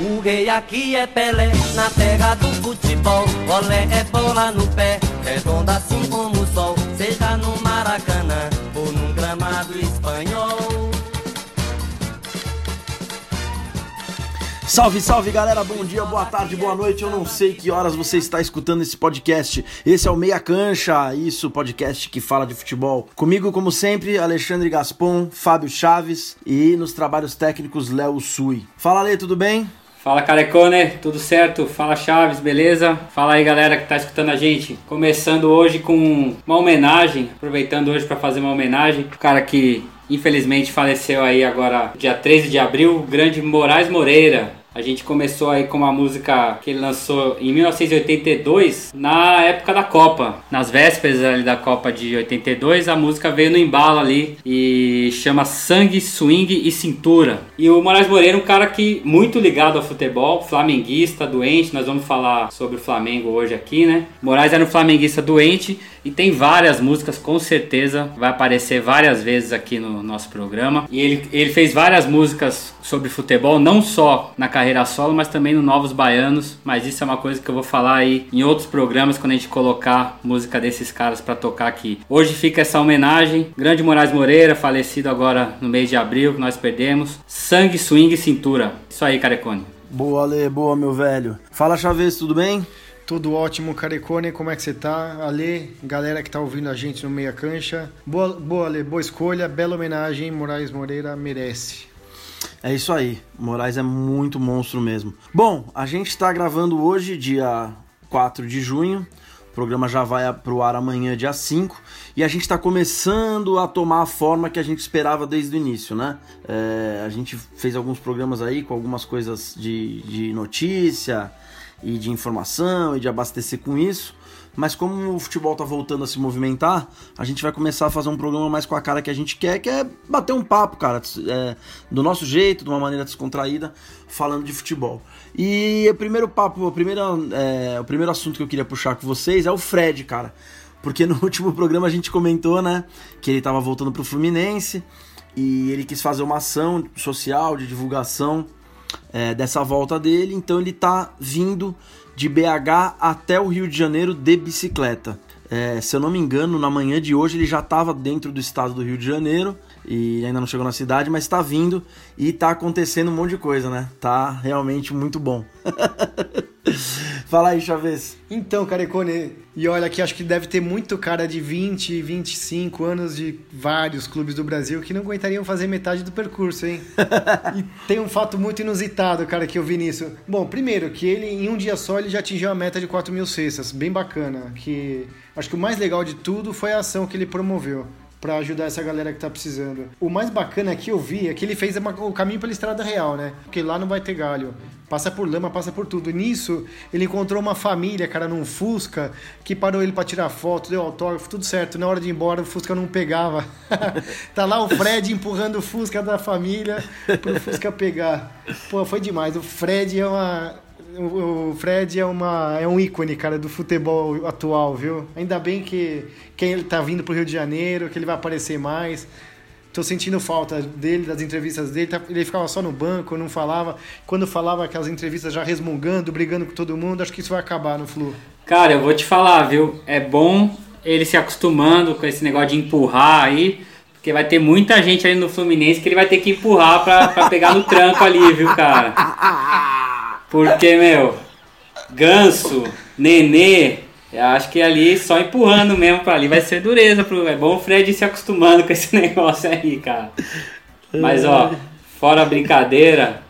O rei aqui é Pelé, na terra do futebol. Olé é bola no pé, redonda assim como o sol. Seja no Maracanã ou num gramado espanhol. Salve, salve galera, bom dia, boa tarde, boa noite. Eu não sei que horas você está escutando esse podcast. Esse é o Meia Cancha, isso, podcast que fala de futebol. Comigo, como sempre, Alexandre Gaspon, Fábio Chaves e nos trabalhos técnicos Léo Sui. Fala, Lê, tudo bem? Fala Carecone, tudo certo? Fala Chaves, beleza? Fala aí galera que tá escutando a gente. Começando hoje com uma homenagem, aproveitando hoje para fazer uma homenagem. O cara que infelizmente faleceu aí agora dia 13 de abril, o grande Moraes Moreira. A gente começou aí com uma música que ele lançou em 1982, na época da Copa. Nas vésperas ali da Copa de 82, a música veio no embalo ali e chama Sangue, Swing e Cintura. E o Moraes Moreira é um cara que muito ligado ao futebol, flamenguista, doente. Nós vamos falar sobre o Flamengo hoje aqui, né? Moraes era um flamenguista doente e tem várias músicas, com certeza vai aparecer várias vezes aqui no nosso programa. E ele, ele fez várias músicas sobre futebol, não só na carreira solo, mas também no Novos Baianos. Mas isso é uma coisa que eu vou falar aí em outros programas quando a gente colocar música desses caras para tocar aqui. Hoje fica essa homenagem. Grande Moraes Moreira, falecido agora no mês de abril, que nós perdemos. Sangue, swing e cintura. Isso aí, Carecone. Boa, Lê, boa, meu velho. Fala, Chaves, tudo bem? Tudo ótimo, Carecone, como é que você tá? Ale, galera que tá ouvindo a gente no Meia Cancha. Boa, boa Ale, boa escolha, bela homenagem, Moraes Moreira merece. É isso aí, Moraes é muito monstro mesmo. Bom, a gente está gravando hoje, dia 4 de junho. O programa já vai pro ar amanhã, dia 5. E a gente está começando a tomar a forma que a gente esperava desde o início, né? É, a gente fez alguns programas aí com algumas coisas de, de notícia e de informação e de abastecer com isso. Mas como o futebol tá voltando a se movimentar, a gente vai começar a fazer um programa mais com a cara que a gente quer, que é bater um papo, cara, é, do nosso jeito, de uma maneira descontraída, falando de futebol. E o primeiro papo, o primeiro, é, o primeiro assunto que eu queria puxar com vocês é o Fred, cara. Porque no último programa a gente comentou, né, que ele tava voltando pro Fluminense e ele quis fazer uma ação social de divulgação é, dessa volta dele, então ele tá vindo de BH até o Rio de Janeiro de bicicleta. É, se eu não me engano, na manhã de hoje ele já estava dentro do estado do Rio de Janeiro e ainda não chegou na cidade, mas está vindo e está acontecendo um monte de coisa, né? Tá realmente muito bom. Fala aí, Chaves. Então, Carecone, e olha que acho que deve ter muito cara de 20, 25 anos de vários clubes do Brasil que não aguentariam fazer metade do percurso, hein? e tem um fato muito inusitado, cara, que eu vi nisso. Bom, primeiro, que ele em um dia só ele já atingiu a meta de 4 mil cestas, bem bacana. Que acho que o mais legal de tudo foi a ação que ele promoveu para ajudar essa galera que tá precisando. O mais bacana que eu vi é que ele fez o caminho pela estrada real, né? Porque lá não vai ter galho. Passa por lama, passa por tudo. Nisso, ele encontrou uma família, cara, num Fusca, que parou ele para tirar foto, deu autógrafo, tudo certo. Na hora de ir embora, o Fusca não pegava. tá lá o Fred empurrando o Fusca da família pro Fusca pegar. Pô, foi demais. O Fred é uma o Fred é, uma, é um ícone, cara, do futebol atual, viu? Ainda bem que, que ele tá vindo pro Rio de Janeiro, que ele vai aparecer mais. Tô sentindo falta dele, das entrevistas dele. Tá, ele ficava só no banco, não falava. Quando falava aquelas entrevistas já resmungando, brigando com todo mundo, acho que isso vai acabar no Flu. Cara, eu vou te falar, viu? É bom ele se acostumando com esse negócio de empurrar aí. Porque vai ter muita gente ali no Fluminense que ele vai ter que empurrar pra, pra pegar no tranco ali, viu, cara? Porque, meu, ganso, nenê, eu acho que ali só empurrando mesmo pra ali vai ser dureza. Pro, é bom o Fred ir se acostumando com esse negócio aí, cara. Mas, ó, fora a brincadeira,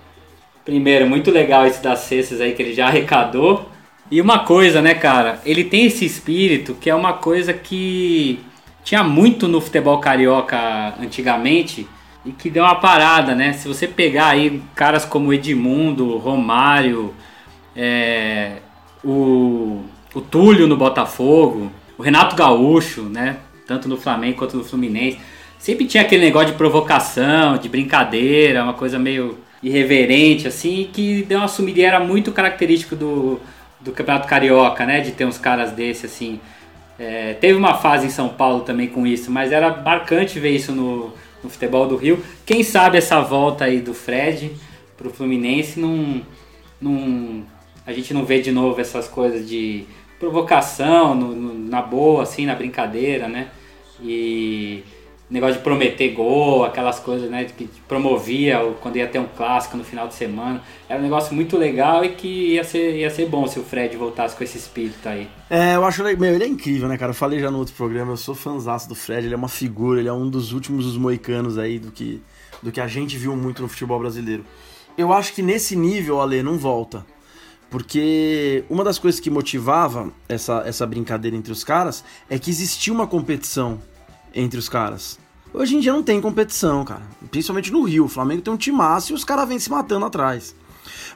primeiro, muito legal esse das cestas aí que ele já arrecadou. E uma coisa, né, cara? Ele tem esse espírito que é uma coisa que tinha muito no futebol carioca antigamente e que deu uma parada, né? Se você pegar aí caras como Edmundo, Romário, é, o, o Túlio no Botafogo, o Renato Gaúcho, né? Tanto no Flamengo quanto no Fluminense, sempre tinha aquele negócio de provocação, de brincadeira, uma coisa meio irreverente, assim, que deu uma sumida e era muito característico do, do Campeonato Carioca, né? De ter uns caras desse, assim. É, teve uma fase em São Paulo também com isso, mas era marcante ver isso no, no futebol do Rio. Quem sabe essa volta aí do Fred pro Fluminense não, não, a gente não vê de novo essas coisas de provocação, no, no, na boa, assim, na brincadeira, né? E negócio de prometer gol, aquelas coisas, né, que promovia quando ia ter um clássico no final de semana. Era um negócio muito legal e que ia ser, ia ser bom se o Fred voltasse com esse espírito aí. É, eu acho, meu, ele é incrível, né, cara? Eu falei já no outro programa, eu sou fãzaço do Fred, ele é uma figura, ele é um dos últimos dos moicanos aí do que, do que a gente viu muito no futebol brasileiro. Eu acho que nesse nível, Ale, não volta. Porque uma das coisas que motivava essa, essa brincadeira entre os caras é que existia uma competição entre os caras. Hoje em dia não tem competição, cara. Principalmente no Rio. O Flamengo tem um timaço e os caras vêm se matando atrás.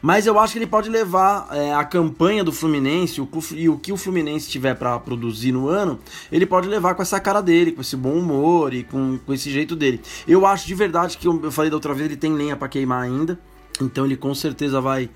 Mas eu acho que ele pode levar é, a campanha do Fluminense o, e o que o Fluminense tiver para produzir no ano, ele pode levar com essa cara dele, com esse bom humor e com, com esse jeito dele. Eu acho de verdade que eu, eu falei da outra vez, ele tem lenha para queimar ainda. Então ele com certeza vai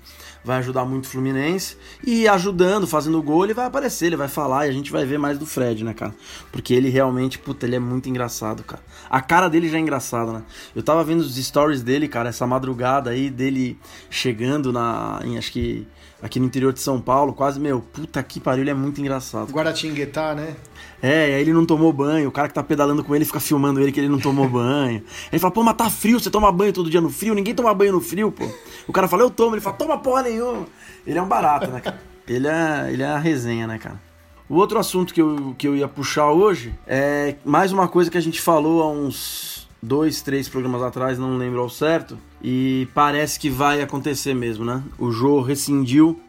vai ajudar muito o Fluminense. E ajudando, fazendo gol, ele vai aparecer, ele vai falar e a gente vai ver mais do Fred, né, cara? Porque ele realmente, puta, ele é muito engraçado, cara. A cara dele já é engraçada, né? Eu tava vendo os stories dele, cara, essa madrugada aí, dele chegando na. Em, acho que aqui no interior de São Paulo, quase, meu, puta que pariu, ele é muito engraçado. Guaratinguetá, né? É, ele não tomou banho, o cara que tá pedalando com ele fica filmando ele que ele não tomou banho. Ele fala, pô, mas tá frio, você toma banho todo dia no frio? Ninguém toma banho no frio, pô. O cara fala, eu tomo, ele fala, toma porra nenhuma. Ele é um barato, né, cara? Ele é, ele é a resenha, né, cara? O outro assunto que eu, que eu ia puxar hoje é mais uma coisa que a gente falou há uns dois, três programas atrás, não lembro ao certo, e parece que vai acontecer mesmo, né? O Jô rescindiu,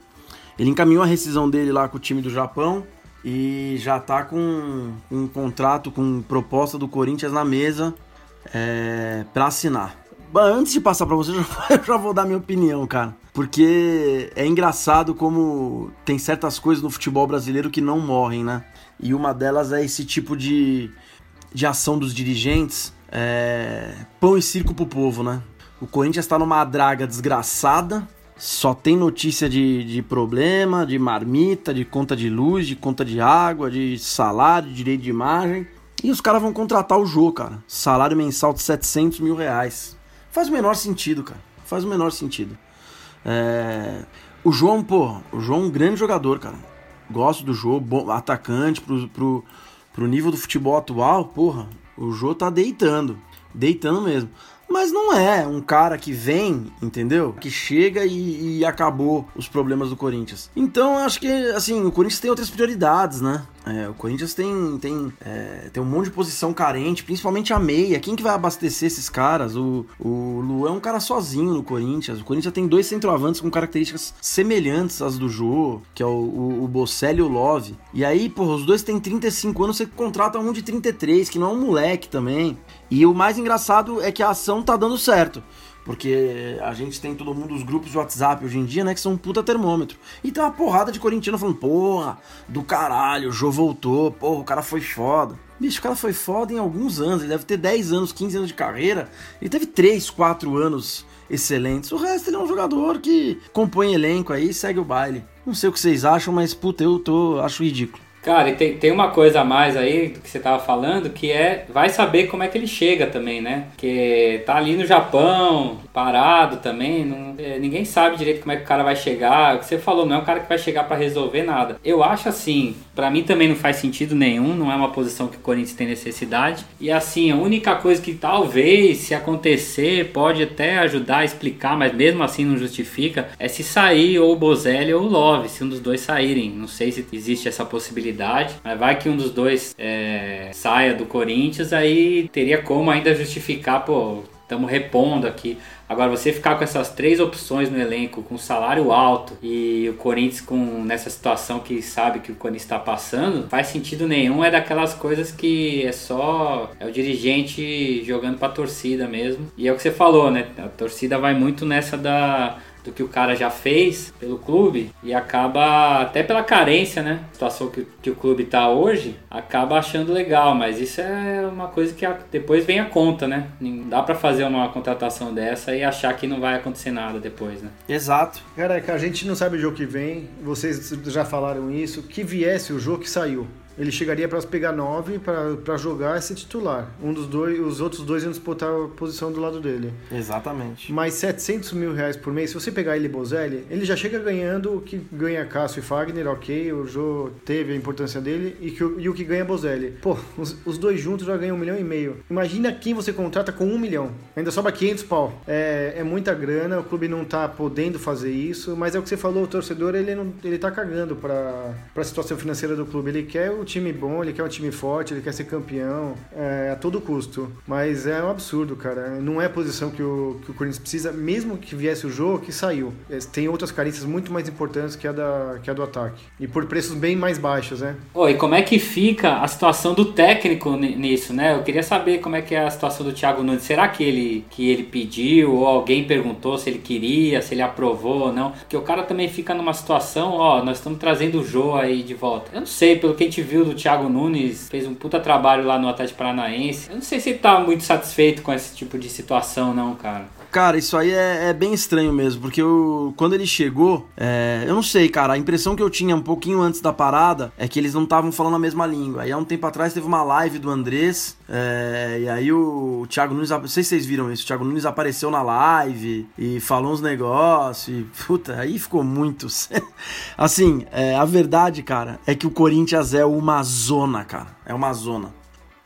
ele encaminhou a rescisão dele lá com o time do Japão, e já tá com um contrato com proposta do Corinthians na mesa é, para assinar. Antes de passar para você, eu já vou dar minha opinião, cara. Porque é engraçado como tem certas coisas no futebol brasileiro que não morrem, né? E uma delas é esse tipo de, de ação dos dirigentes. É, pão e circo pro povo, né? O Corinthians tá numa draga desgraçada, só tem notícia de, de problema, de marmita, de conta de luz, de conta de água, de salário, de direito de imagem. E os caras vão contratar o jogo, cara. Salário mensal de 700 mil reais. Faz o menor sentido, cara. Faz o menor sentido. É... O João, pô, o João é um grande jogador, cara. Gosto do jogo, bom, atacante pro, pro, pro nível do futebol atual, porra. O João tá deitando. Deitando mesmo. Mas não é um cara que vem, entendeu? Que chega e, e acabou os problemas do Corinthians. Então, acho que, assim, o Corinthians tem outras prioridades, né? É, o Corinthians tem, tem, é, tem um monte de posição carente, principalmente a meia. Quem que vai abastecer esses caras? O, o Luan é um cara sozinho no Corinthians. O Corinthians tem dois centroavantes com características semelhantes às do Jô, que é o, o, o Bocelli e o Love. E aí, pô, os dois têm 35 anos, você contrata um de 33, que não é um moleque também. E o mais engraçado é que a ação tá dando certo. Porque a gente tem todo mundo, os grupos de WhatsApp hoje em dia, né? Que são um puta termômetro. E tem uma porrada de corintiano falando, porra, do caralho, o Jô voltou, porra, o cara foi foda. Bicho, o cara foi foda em alguns anos, ele deve ter 10 anos, 15 anos de carreira. Ele teve 3, 4 anos excelentes. O resto ele é um jogador que compõe elenco aí segue o baile. Não sei o que vocês acham, mas puta, eu tô, acho ridículo. Cara, e tem, tem uma coisa a mais aí do que você tava falando, que é vai saber como é que ele chega também, né? Que tá ali no Japão, parado também, não, é, ninguém sabe direito como é que o cara vai chegar. O que você falou, não é um cara que vai chegar para resolver nada. Eu acho assim, para mim também não faz sentido nenhum, não é uma posição que o Corinthians tem necessidade. E assim, a única coisa que talvez, se acontecer, pode até ajudar a explicar, mas mesmo assim não justifica, é se sair ou o Bozelli ou o Love, se um dos dois saírem. Não sei se existe essa possibilidade possibilidade, mas vai que um dos dois é, saia do Corinthians, aí teria como ainda justificar, pô, estamos repondo aqui. Agora, você ficar com essas três opções no elenco, com salário alto e o Corinthians com nessa situação que sabe que o Corinthians está passando, faz sentido nenhum. É daquelas coisas que é só é o dirigente jogando para a torcida mesmo. E é o que você falou, né? A torcida vai muito nessa da do que o cara já fez pelo clube e acaba, até pela carência, né? situação que, que o clube tá hoje, acaba achando legal, mas isso é uma coisa que a, depois vem a conta, né? Não dá para fazer uma contratação dessa e achar que não vai acontecer nada depois, né? Exato. Cara, é que a gente não sabe o jogo que vem, vocês já falaram isso, que viesse o jogo que saiu. Ele chegaria para pegar 9 para jogar e ser titular. Um dos dois, os outros dois iam disputar a posição do lado dele. Exatamente. Mas 700 mil reais por mês, se você pegar ele e Bozelli, ele já chega ganhando o que ganha Cássio e Fagner, ok, o Jô teve a importância dele, e, que, e o que ganha Bozelli. Pô, os, os, dois juntos já ganham um milhão e meio. Imagina quem você contrata com um milhão. Ainda sobra 500 pau. É, é muita grana, o clube não tá podendo fazer isso, mas é o que você falou, o torcedor ele, não, ele tá cagando pra, pra situação financeira do clube. Ele quer o time bom, ele quer um time forte, ele quer ser campeão é, a todo custo. Mas é um absurdo, cara. Não é a posição que o, que o Corinthians precisa, mesmo que viesse o jogo, que saiu. É, tem outras carências muito mais importantes que a, da, que a do ataque. E por preços bem mais baixos, né? Oi, como é que fica a situação do técnico nisso, né? Eu queria saber como é que é a situação do Thiago Nunes. Será que ele, que ele pediu ou alguém perguntou se ele queria, se ele aprovou ou não? Porque o cara também fica numa situação, ó, nós estamos trazendo o Jô aí de volta. Eu não sei, pelo que a gente viu do Thiago Nunes, fez um puta trabalho lá no Atlético Paranaense. Eu não sei se ele tá muito satisfeito com esse tipo de situação, não, cara. Cara, isso aí é, é, bem estranho mesmo, porque eu, quando ele chegou, é, eu não sei, cara, a impressão que eu tinha um pouquinho antes da parada é que eles não estavam falando a mesma língua. Aí há um tempo atrás teve uma live do Andrés, é, e aí o, o Thiago Nunes, não sei se vocês viram isso, o Thiago Nunes apareceu na live e falou uns negócios, e puta, aí ficou muito. assim, é, a verdade, cara, é que o Corinthians é uma zona, cara, é uma zona.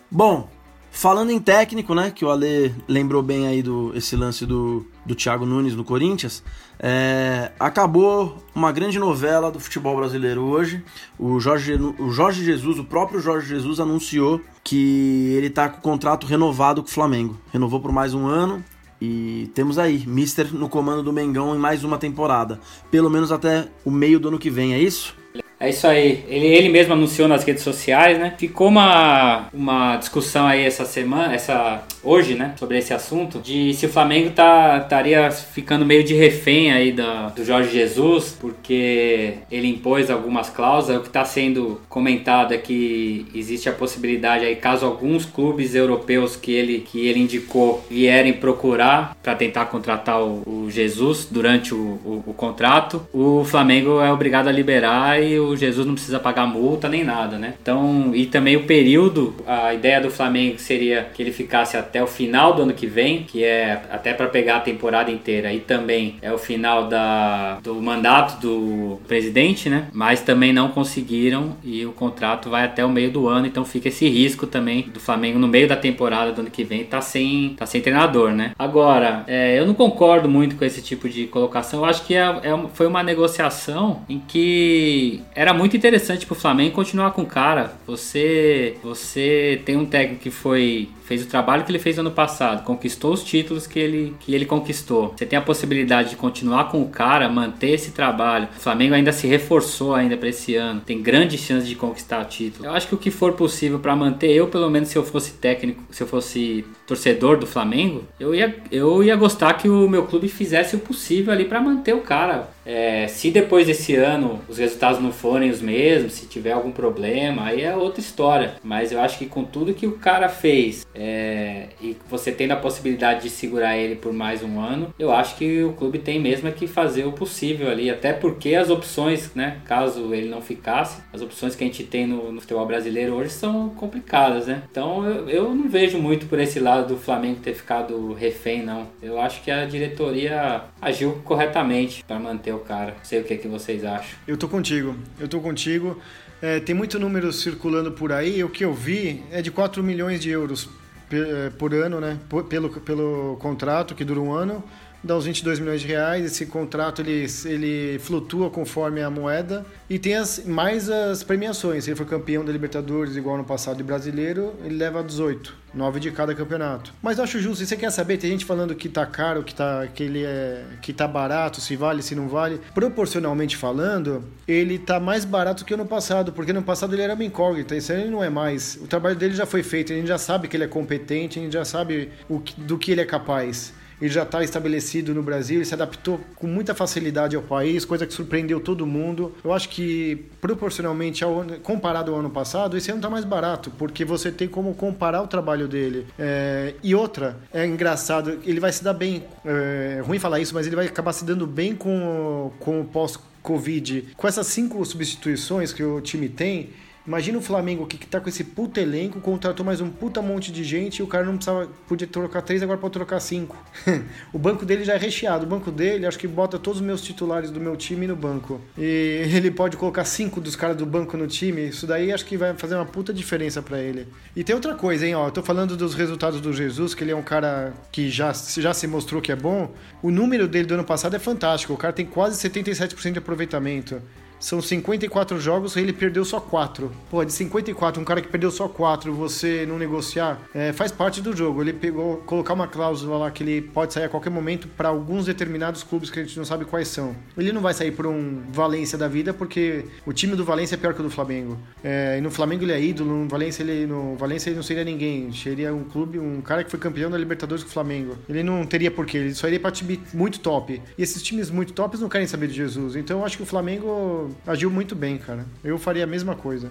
Bom, Falando em técnico, né, que o Ale lembrou bem aí do esse lance do, do Thiago Nunes no Corinthians, é, acabou uma grande novela do futebol brasileiro hoje. O Jorge, o Jorge Jesus, o próprio Jorge Jesus anunciou que ele está com o contrato renovado com o Flamengo. Renovou por mais um ano e temos aí Mister no comando do Mengão em mais uma temporada, pelo menos até o meio do ano que vem, é isso? É isso aí. Ele, ele mesmo anunciou nas redes sociais, né? Ficou uma, uma discussão aí essa semana, essa hoje, né? Sobre esse assunto, de se o Flamengo tá estaria ficando meio de refém aí da, do Jorge Jesus, porque ele impôs algumas cláusulas. O que está sendo comentado é que existe a possibilidade aí, caso alguns clubes europeus que ele, que ele indicou vierem procurar para tentar contratar o, o, Jesus durante o, o, o contrato, o Flamengo é obrigado a liberar e o Jesus não precisa pagar multa nem nada, né? Então, e também o período, a ideia do Flamengo seria que ele ficasse até o final do ano que vem, que é até para pegar a temporada inteira, e também é o final da, do mandato do presidente, né? Mas também não conseguiram e o contrato vai até o meio do ano, então fica esse risco também do Flamengo no meio da temporada do ano que vem tá sem, tá sem treinador, né? Agora, é, eu não concordo muito com esse tipo de colocação, eu acho que é, é, foi uma negociação em que era muito interessante pro Flamengo continuar com o cara. Você, você tem um técnico que foi fez o trabalho que ele fez ano passado, conquistou os títulos que ele, que ele conquistou. Você tem a possibilidade de continuar com o cara, manter esse trabalho. O Flamengo ainda se reforçou ainda para esse ano. Tem grandes chances de conquistar o título. Eu acho que o que for possível para manter, eu pelo menos se eu fosse técnico, se eu fosse torcedor do Flamengo, eu ia, eu ia gostar que o meu clube fizesse o possível ali para manter o cara. É, se depois desse ano os resultados não forem os mesmos, se tiver algum problema, aí é outra história. Mas eu acho que com tudo que o cara fez, é, e você tendo a possibilidade de segurar ele por mais um ano, eu acho que o clube tem mesmo que fazer o possível ali, até porque as opções, né, caso ele não ficasse, as opções que a gente tem no, no futebol brasileiro hoje são complicadas, né? Então eu, eu não vejo muito por esse lado do Flamengo ter ficado refém, não. Eu acho que a diretoria agiu corretamente para manter o cara. Sei o que, é que vocês acham. Eu tô contigo, eu tô contigo. É, tem muito número circulando por aí. O que eu vi é de 4 milhões de euros é, por ano, né? Pelo, pelo contrato, que dura um ano, dá uns 22 milhões de reais. Esse contrato ele, ele flutua conforme a moeda e tem as, mais as premiações. Se ele for campeão da Libertadores, igual no passado de brasileiro, ele leva 18, 9 de cada campeonato. Mas eu acho justo, se você quer saber, tem gente falando que tá caro, que tá, que ele é, que tá barato, se vale, se não vale. Proporcionalmente falando, ele tá mais barato que no passado, porque no passado ele era uma incógnita, isso ele não é mais. O trabalho dele já foi feito, a gente já sabe que ele é competente, a gente já sabe o do que ele é capaz ele já está estabelecido no Brasil, ele se adaptou com muita facilidade ao país, coisa que surpreendeu todo mundo. Eu acho que, proporcionalmente, ao, comparado ao ano passado, esse ano está mais barato, porque você tem como comparar o trabalho dele. É, e outra, é engraçado, ele vai se dar bem, é ruim falar isso, mas ele vai acabar se dando bem com, com o pós-Covid. Com essas cinco substituições que o time tem, Imagina o Flamengo que tá com esse puta elenco, contratou mais um puta monte de gente e o cara não precisava, podia trocar três, agora pode trocar cinco. o banco dele já é recheado. O banco dele, acho que bota todos os meus titulares do meu time no banco. E ele pode colocar cinco dos caras do banco no time. Isso daí acho que vai fazer uma puta diferença para ele. E tem outra coisa, hein, ó. Tô falando dos resultados do Jesus, que ele é um cara que já, já se mostrou que é bom. O número dele do ano passado é fantástico. O cara tem quase 77% de aproveitamento. São 54 jogos, ele perdeu só 4. Pô, de 54, um cara que perdeu só 4, você não negociar, é, faz parte do jogo. Ele pegou, colocar uma cláusula lá que ele pode sair a qualquer momento para alguns determinados clubes que a gente não sabe quais são. Ele não vai sair por um Valência da vida, porque o time do Valência é pior que o do Flamengo. É, e no Flamengo ele é ídolo, no Valência ele, no Valência ele não seria ninguém. Seria um clube, um cara que foi campeão da Libertadores com o Flamengo. Ele não teria porquê, ele só iria para time muito top. E esses times muito tops não querem saber de Jesus. Então eu acho que o Flamengo agiu muito bem, cara. Eu faria a mesma coisa.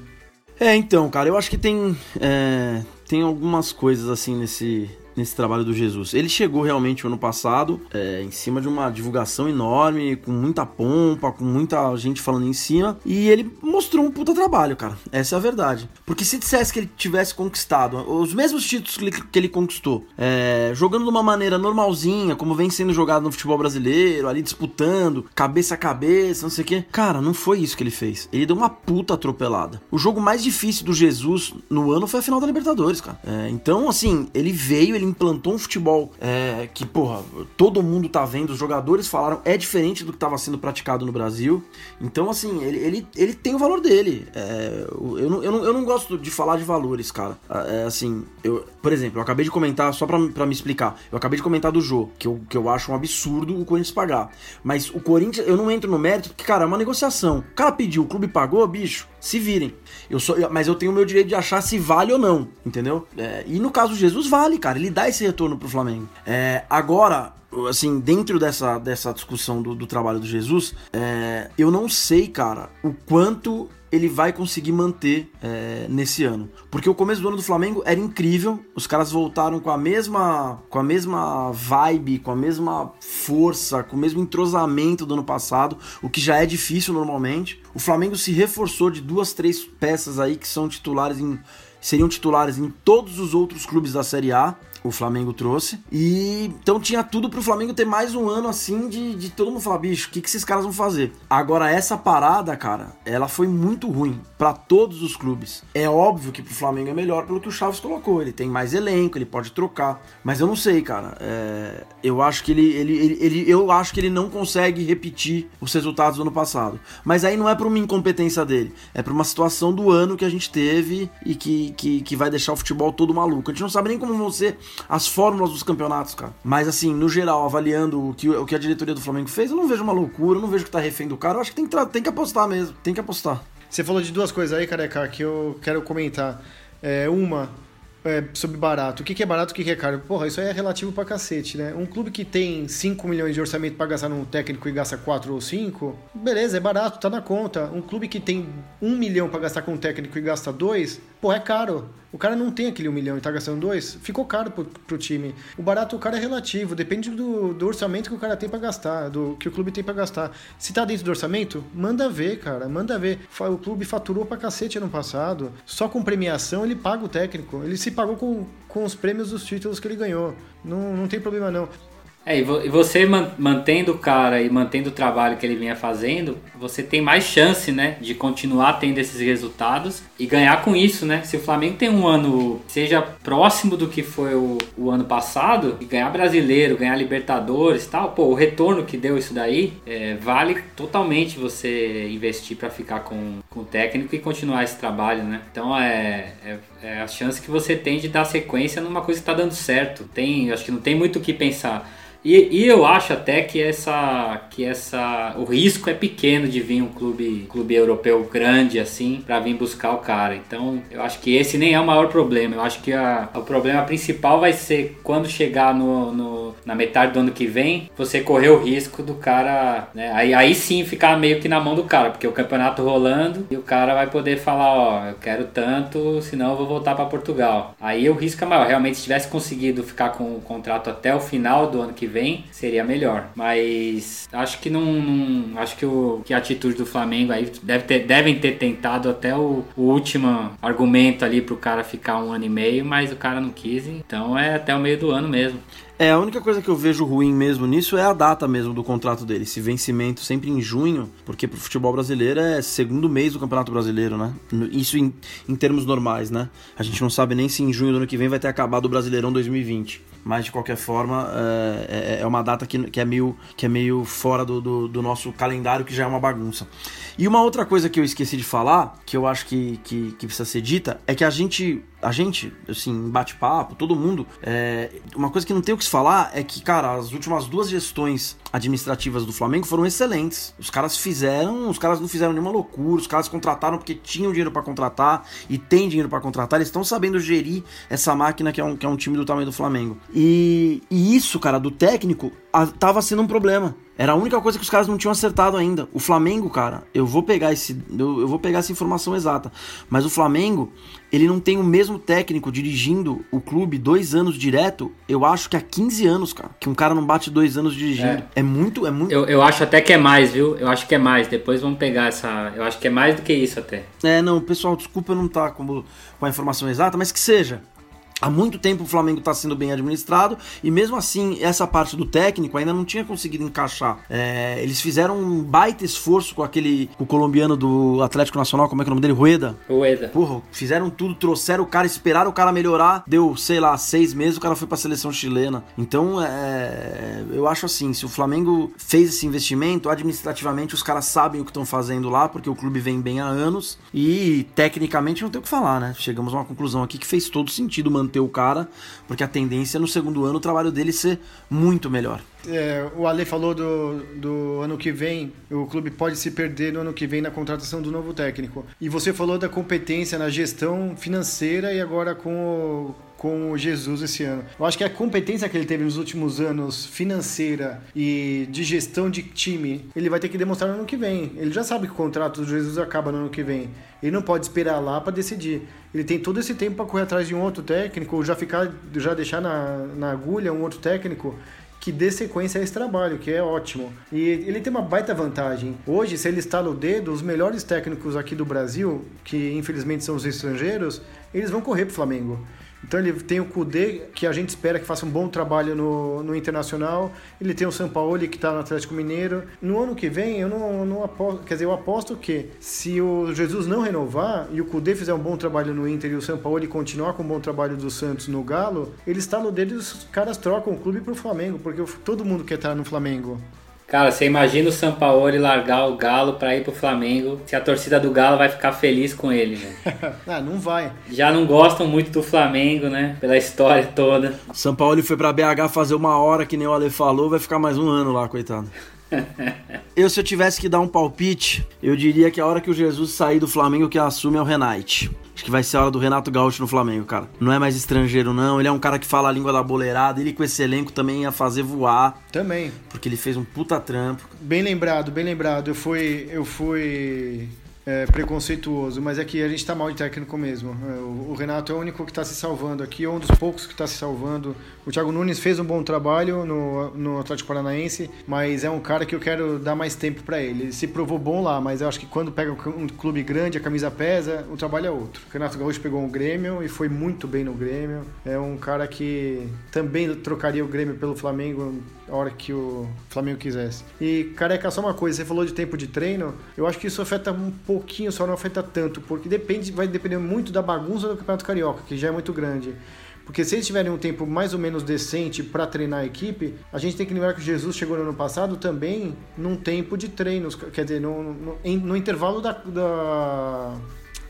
É, então, cara, eu acho que tem, é, tem algumas coisas assim nesse, nesse trabalho do Jesus. Ele chegou realmente ano passado é, em cima de uma divulgação enorme, com muita pompa, com muita gente falando em cima, e ele mostrou um puta trabalho, cara. Essa é a verdade. Porque se dissesse que ele tivesse conquistado os mesmos títulos que ele, que ele conquistou, é, jogando de uma maneira normalzinha, como vem sendo jogado no futebol brasileiro, ali disputando, cabeça a cabeça, não sei o quê, cara, não foi isso que ele fez. Ele deu uma puta atropelada. O jogo mais difícil do Jesus no ano foi a final da Libertadores, cara. É, então, assim, ele veio, ele implantou um futebol é, que, porra, todo mundo tá vendo, os jogadores falaram, é diferente do que estava sendo praticado no Brasil. Então, assim, ele, ele, ele tem o valor dele. É, eu, não, eu, não, eu não gosto de falar de valores, cara. É, assim, eu, por exemplo, eu acabei de comentar, só pra me explicar, eu acabei de comentar do Jô, que eu, que eu acho um absurdo o Corinthians pagar. Mas o Corinthians, eu não entro no mérito, porque, cara, é uma negociação. O cara pediu, o clube pagou, bicho, se virem. Eu sou, mas eu tenho o meu direito de achar se vale ou não, entendeu? É, e no caso do Jesus, vale, cara. Ele dá esse retorno pro Flamengo. É, agora, assim, dentro dessa, dessa discussão do, do trabalho do Jesus, é, eu não sei, cara, o quanto ele vai conseguir manter é, nesse ano. Porque o começo do ano do Flamengo era incrível, os caras voltaram com a mesma com a mesma vibe, com a mesma força, com o mesmo entrosamento do ano passado, o que já é difícil normalmente. O Flamengo se reforçou de duas, três peças aí que são titulares em seriam titulares em todos os outros clubes da Série A o Flamengo trouxe. E então tinha tudo pro Flamengo ter mais um ano assim de, de todo mundo falar, bicho, o que, que esses caras vão fazer? Agora, essa parada, cara, ela foi muito ruim para todos os clubes. É óbvio que pro Flamengo é melhor pelo que o Chaves colocou. Ele tem mais elenco, ele pode trocar. Mas eu não sei, cara. É, eu acho que ele, ele, ele, ele, eu acho que ele não consegue repetir os resultados do ano passado. Mas aí não é por uma incompetência dele, é por uma situação do ano que a gente teve e que, que, que vai deixar o futebol todo maluco. A gente não sabe nem como vão ser as fórmulas dos campeonatos, cara. Mas assim, no geral, avaliando o que, o que a diretoria do Flamengo fez, eu não vejo uma loucura, eu não vejo que tá refém do cara. Eu acho que tem que, tem que apostar mesmo, tem que apostar. Você falou de duas coisas aí, careca, que eu quero comentar. É, uma, é, sobre barato. O que, que é barato, o que, que é caro? Porra, isso aí é relativo pra cacete, né? Um clube que tem 5 milhões de orçamento pra gastar num técnico e gasta 4 ou 5, beleza, é barato, tá na conta. Um clube que tem 1 milhão pra gastar com um técnico e gasta 2, pô, é caro. O cara não tem aquele 1 milhão e tá gastando 2, ficou caro pro, pro time. O barato, o cara é relativo, depende do, do orçamento que o cara tem para gastar, do que o clube tem para gastar. Se tá dentro do orçamento, manda ver, cara, manda ver. O clube faturou pra cacete ano passado, só com premiação ele paga o técnico. Ele se pagou com, com os prêmios dos títulos que ele ganhou. Não, não tem problema não. É, e você mantendo o cara e mantendo o trabalho que ele vinha fazendo, você tem mais chance, né, de continuar tendo esses resultados e ganhar com isso, né? Se o Flamengo tem um ano seja próximo do que foi o, o ano passado, e ganhar brasileiro, ganhar Libertadores tal, pô, o retorno que deu isso daí é, vale totalmente você investir para ficar com, com o técnico e continuar esse trabalho, né? Então é, é, é a chance que você tem de dar sequência numa coisa que tá dando certo. Tem, acho que não tem muito o que pensar. E, e, eu acho até que essa que essa o risco é pequeno de vir um clube clube europeu grande assim para vir buscar o cara. Então eu acho que esse nem é o maior problema. Eu acho que a, o problema principal vai ser quando chegar no, no na metade do ano que vem você correr o risco do cara, né? aí, aí sim ficar meio que na mão do cara, porque o campeonato rolando e o cara vai poder falar, ó, eu quero tanto, senão eu vou voltar para Portugal. Aí o risco é maior. Realmente se tivesse conseguido ficar com o contrato até o final do ano que vem, seria melhor. Mas acho que não. não acho que, o, que a atitude do Flamengo aí deve ter, devem ter tentado até o, o último argumento ali pro cara ficar um ano e meio, mas o cara não quis, então é até o meio do ano mesmo. É, a única coisa que eu vejo ruim mesmo nisso é a data mesmo do contrato dele. Esse vencimento sempre em junho, porque pro futebol brasileiro é segundo mês do Campeonato Brasileiro, né? Isso em, em termos normais, né? A gente não sabe nem se em junho do ano que vem vai ter acabado o Brasileirão 2020 mas de qualquer forma é, é, é uma data que, que, é meio, que é meio fora do, do, do, nosso calendário, que já é uma bagunça. E uma outra coisa que eu esqueci de falar, que eu acho que, que, que precisa ser dita, é que a gente, a gente, assim, bate-papo, todo mundo, é, uma coisa que não tem o que se falar é que, cara, as últimas duas gestões administrativas do Flamengo foram excelentes. Os caras fizeram, os caras não fizeram nenhuma loucura, os caras contrataram porque tinham dinheiro para contratar e tem dinheiro para contratar, eles estão sabendo gerir essa máquina que é, um, que é um time do tamanho do Flamengo. E, e isso, cara, do técnico, a, tava sendo um problema. Era a única coisa que os caras não tinham acertado ainda. O Flamengo, cara, eu vou pegar esse, eu, eu, vou pegar essa informação exata. Mas o Flamengo, ele não tem o mesmo técnico dirigindo o clube dois anos direto. Eu acho que há 15 anos, cara, que um cara não bate dois anos dirigindo. É, é muito, é muito. Eu, eu acho até que é mais, viu? Eu acho que é mais. Depois vamos pegar essa. Eu acho que é mais do que isso até. É, não, pessoal, desculpa eu não estar tá com, com a informação exata, mas que seja. Há muito tempo o Flamengo está sendo bem administrado e mesmo assim essa parte do técnico ainda não tinha conseguido encaixar. É, eles fizeram um baita esforço com aquele com o colombiano do Atlético Nacional, como é que é o nome dele? Rueda. Rueda. Porra, fizeram tudo, trouxeram o cara, esperaram o cara melhorar, deu, sei lá, seis meses, o cara foi para a seleção chilena. Então, é, eu acho assim, se o Flamengo fez esse investimento, administrativamente os caras sabem o que estão fazendo lá, porque o clube vem bem há anos e tecnicamente não tem o que falar, né? Chegamos a uma conclusão aqui que fez todo sentido manter manter o cara, porque a tendência é no segundo ano o trabalho dele ser muito melhor. É, o Ale falou do, do ano que vem, o clube pode se perder no ano que vem na contratação do novo técnico. E você falou da competência na gestão financeira e agora com o, com o Jesus esse ano. Eu acho que a competência que ele teve nos últimos anos, financeira e de gestão de time, ele vai ter que demonstrar no ano que vem. Ele já sabe que o contrato do Jesus acaba no ano que vem. Ele não pode esperar lá para decidir. Ele tem todo esse tempo para correr atrás de um outro técnico, já ficar, já deixar na, na agulha um outro técnico que dê sequência a esse trabalho, que é ótimo. E ele tem uma baita vantagem. Hoje, se ele estala o dedo, os melhores técnicos aqui do Brasil, que infelizmente são os estrangeiros, eles vão correr pro Flamengo. Então ele tem o Kudê, que a gente espera que faça um bom trabalho no, no Internacional. Ele tem o São Paulo, que está no Atlético Mineiro. No ano que vem, eu não, não aposto... Quer dizer, eu aposto que se o Jesus não renovar e o Kudê fizer um bom trabalho no Inter e o São Paulo continuar com um bom trabalho do Santos no Galo, ele está no dedo e os caras trocam o clube para o Flamengo, porque todo mundo quer estar no Flamengo. Cara, você imagina o Sampaoli largar o Galo para ir pro Flamengo, se a torcida do Galo vai ficar feliz com ele, né? ah, não vai. Já não gostam muito do Flamengo, né? Pela história toda. Sampaoli foi para BH fazer uma hora, que nem o Ale falou, vai ficar mais um ano lá, coitado. Eu, se eu tivesse que dar um palpite, eu diria que a hora que o Jesus sair do Flamengo, que assume é o Renate. Acho que vai ser a hora do Renato Gaúcho no Flamengo, cara. Não é mais estrangeiro, não. Ele é um cara que fala a língua da boleirada. Ele com esse elenco também ia fazer voar. Também. Porque ele fez um puta trampo. Bem lembrado, bem lembrado. Eu fui. Eu fui é, preconceituoso, mas é que a gente está mal de técnico mesmo. É, o, o Renato é o único que está se salvando aqui, é um dos poucos que está se salvando. O Thiago Nunes fez um bom trabalho no, no Atlético Paranaense, mas é um cara que eu quero dar mais tempo para ele. Ele se provou bom lá, mas eu acho que quando pega um clube grande, a camisa pesa, o trabalho é outro. O Renato Gaúcho pegou um Grêmio e foi muito bem no Grêmio. É um cara que também trocaria o Grêmio pelo Flamengo a hora que o Flamengo quisesse. E, careca, só uma coisa, você falou de tempo de treino, eu acho que isso afeta um pouquinho, só não afeta tanto, porque depende, vai depender muito da bagunça do Campeonato Carioca, que já é muito grande. Porque se eles tiverem um tempo mais ou menos decente para treinar a equipe, a gente tem que lembrar que Jesus chegou no ano passado também num tempo de treinos, quer dizer, no, no, no intervalo da, da,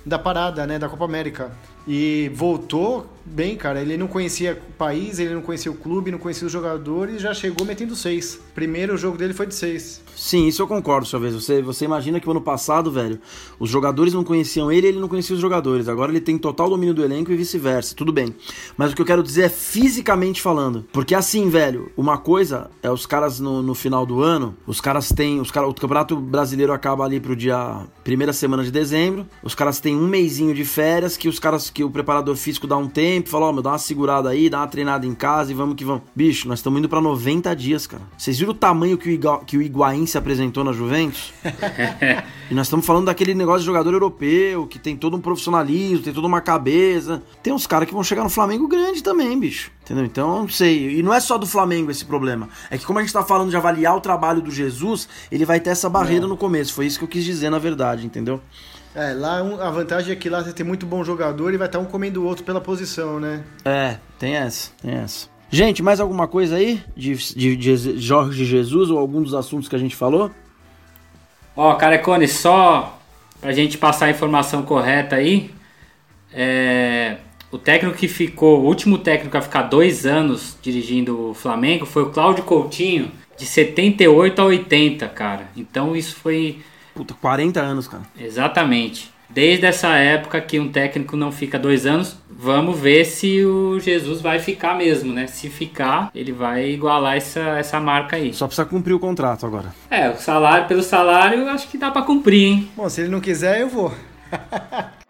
da parada, né, da Copa América. E voltou bem, cara. Ele não conhecia o país, ele não conhecia o clube, não conhecia os jogadores e já chegou metendo seis. Primeiro jogo dele foi de seis. Sim, isso eu concordo, sua vez. Você, você imagina que o ano passado, velho, os jogadores não conheciam ele ele não conhecia os jogadores. Agora ele tem total domínio do elenco e vice-versa. Tudo bem. Mas o que eu quero dizer é fisicamente falando. Porque assim, velho, uma coisa é os caras no, no final do ano, os caras têm. Os cara, o Campeonato Brasileiro acaba ali pro dia. Primeira semana de dezembro. Os caras têm um mêsinho de férias que os caras que o preparador físico dá um tempo, fala, ó, oh, meu, dá uma segurada aí, dá uma treinada em casa e vamos que vamos. Bicho, nós estamos indo para 90 dias, cara. Vocês viram o tamanho que o, Iga, que o Higuaín se apresentou na Juventus? e nós estamos falando daquele negócio de jogador europeu, que tem todo um profissionalismo, tem toda uma cabeça. Tem uns caras que vão chegar no Flamengo grande também, bicho. Entendeu? Então, não sei. E não é só do Flamengo esse problema. É que como a gente tá falando de avaliar o trabalho do Jesus, ele vai ter essa barreira não. no começo. Foi isso que eu quis dizer, na verdade, entendeu? É, lá a vantagem é que lá você tem muito bom jogador e vai estar um comendo o outro pela posição, né? É, tem essa, tem essa. Gente, mais alguma coisa aí de, de, de Jorge Jesus ou algum dos assuntos que a gente falou? Ó, oh, Carecone, só pra gente passar a informação correta aí, é, o técnico que ficou, o último técnico a ficar dois anos dirigindo o Flamengo foi o Cláudio Coutinho, de 78 a 80, cara. Então isso foi Puta, 40 anos, cara. Exatamente. Desde essa época que um técnico não fica dois anos, vamos ver se o Jesus vai ficar mesmo, né? Se ficar, ele vai igualar essa, essa marca aí. Só precisa cumprir o contrato agora. É, o salário pelo salário, acho que dá para cumprir, hein? Bom, se ele não quiser, eu vou.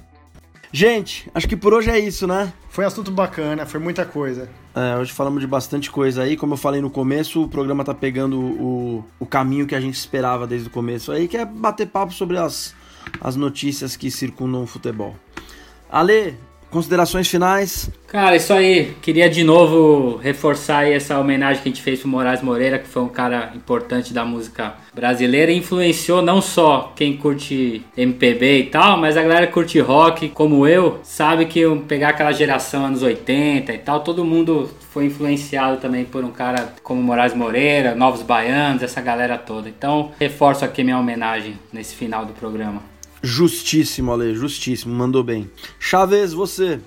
Gente, acho que por hoje é isso, né? Foi assunto bacana, foi muita coisa. É, hoje falamos de bastante coisa aí. Como eu falei no começo, o programa tá pegando o, o caminho que a gente esperava desde o começo aí, que é bater papo sobre as, as notícias que circundam o futebol. Ale, Considerações finais? Cara, isso aí. Queria de novo reforçar essa homenagem que a gente fez pro Moraes Moreira, que foi um cara importante da música brasileira influenciou não só quem curte MPB e tal, mas a galera que curte rock, como eu, sabe que eu pegar aquela geração anos 80 e tal, todo mundo foi influenciado também por um cara como Moraes Moreira, Novos Baianos, essa galera toda. Então, reforço aqui minha homenagem nesse final do programa. Justíssimo, Ale, justíssimo, mandou bem. Chaves, você.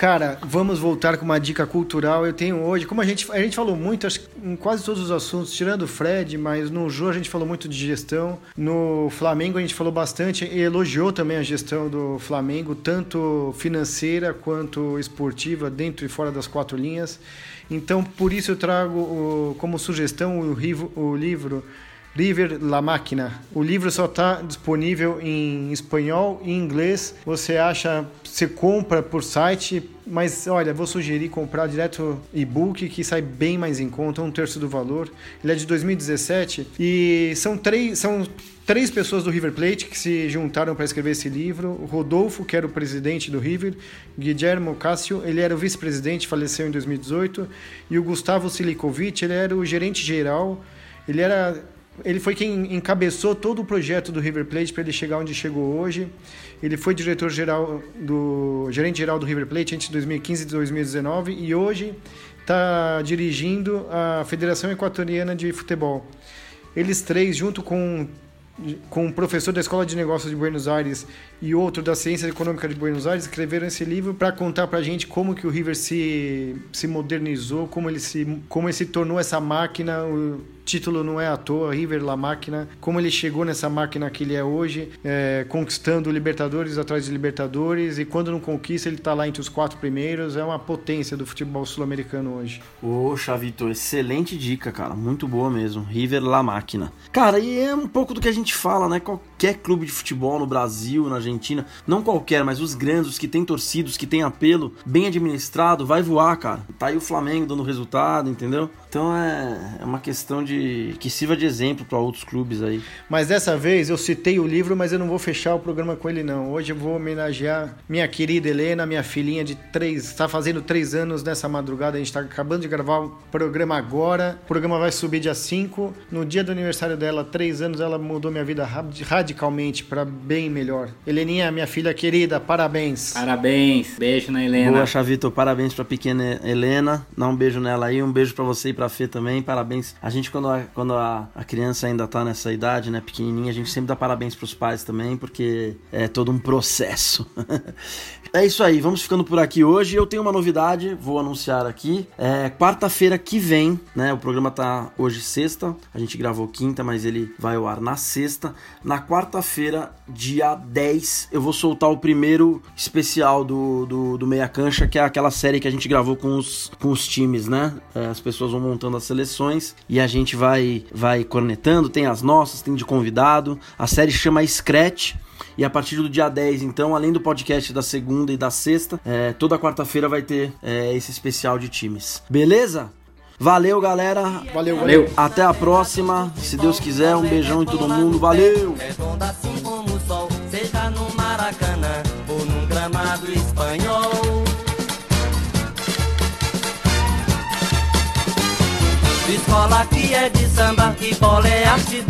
Cara, vamos voltar com uma dica cultural. Eu tenho hoje, como a gente, a gente falou muito acho, em quase todos os assuntos, tirando o Fred, mas no Jô a gente falou muito de gestão. No Flamengo a gente falou bastante e elogiou também a gestão do Flamengo, tanto financeira quanto esportiva, dentro e fora das quatro linhas. Então, por isso eu trago como sugestão o, o livro River La Máquina. O livro só está disponível em espanhol e inglês. Você acha, você compra por site, mas olha, vou sugerir comprar direto e-book que sai bem mais em conta, um terço do valor. Ele é de 2017 e são três, são três pessoas do River Plate que se juntaram para escrever esse livro. O Rodolfo, que era o presidente do River, Guillermo Cássio, ele era o vice-presidente, faleceu em 2018, e o Gustavo Silikovic, ele era o gerente geral. Ele era ele foi quem encabeçou todo o projeto do River Plate para ele chegar onde chegou hoje. Ele foi diretor geral do gerente geral do River Plate entre 2015 e 2019 e hoje está dirigindo a Federação Equatoriana de Futebol. Eles três, junto com com um professor da Escola de Negócios de Buenos Aires e outro da Ciência Econômica de Buenos Aires, escreveram esse livro para contar para a gente como que o River se, se modernizou, como ele se, como ele se tornou essa máquina, o, título não é à toa, River La Máquina, como ele chegou nessa máquina que ele é hoje, é, conquistando Libertadores atrás de Libertadores, e quando não conquista, ele está lá entre os quatro primeiros, é uma potência do futebol sul-americano hoje. Poxa, Vitor, excelente dica, cara, muito boa mesmo, River La Máquina. Cara, e é um pouco do que a gente fala, né, qualquer clube de futebol no Brasil, na Argentina, não qualquer, mas os grandes, os que têm torcidos, que têm apelo, bem administrado, vai voar, cara. Tá aí o Flamengo dando resultado, entendeu? Então é, é uma questão de que sirva de exemplo para outros clubes aí. Mas dessa vez eu citei o livro, mas eu não vou fechar o programa com ele não. Hoje eu vou homenagear minha querida Helena, minha filhinha de três, está fazendo três anos nessa madrugada. A gente está acabando de gravar o programa agora. O programa vai subir dia 5. No dia do aniversário dela, três anos, ela mudou minha vida radicalmente para bem melhor. Heleninha, minha filha querida, parabéns. Parabéns. Beijo na Helena. Boa, Chavito. Parabéns para pequena Helena. Dá um beijo nela aí, um beijo para você e pra Fê também, parabéns. A gente, quando a, quando a, a criança ainda tá nessa idade, né, pequenininha, a gente sempre dá parabéns pros pais também, porque é todo um processo. é isso aí, vamos ficando por aqui hoje. Eu tenho uma novidade, vou anunciar aqui. É quarta-feira que vem, né, o programa tá hoje sexta, a gente gravou quinta, mas ele vai ao ar na sexta. Na quarta-feira, dia 10, eu vou soltar o primeiro especial do, do, do Meia Cancha, que é aquela série que a gente gravou com os, com os times, né? É, as pessoas vão montando as seleções e a gente vai, vai cornetando, tem as nossas, tem de convidado. A série chama Scratch. E a partir do dia 10, então, além do podcast da segunda e da sexta, é, toda quarta-feira vai ter é, esse especial de times. Beleza? Valeu, galera. Valeu, valeu. Até a próxima. Se Deus quiser, um beijão em todo mundo. Valeu! Redonda assim como o sol, seja no Maracanã ou num gramado espanhol. Escola que é de samba e bola é arte do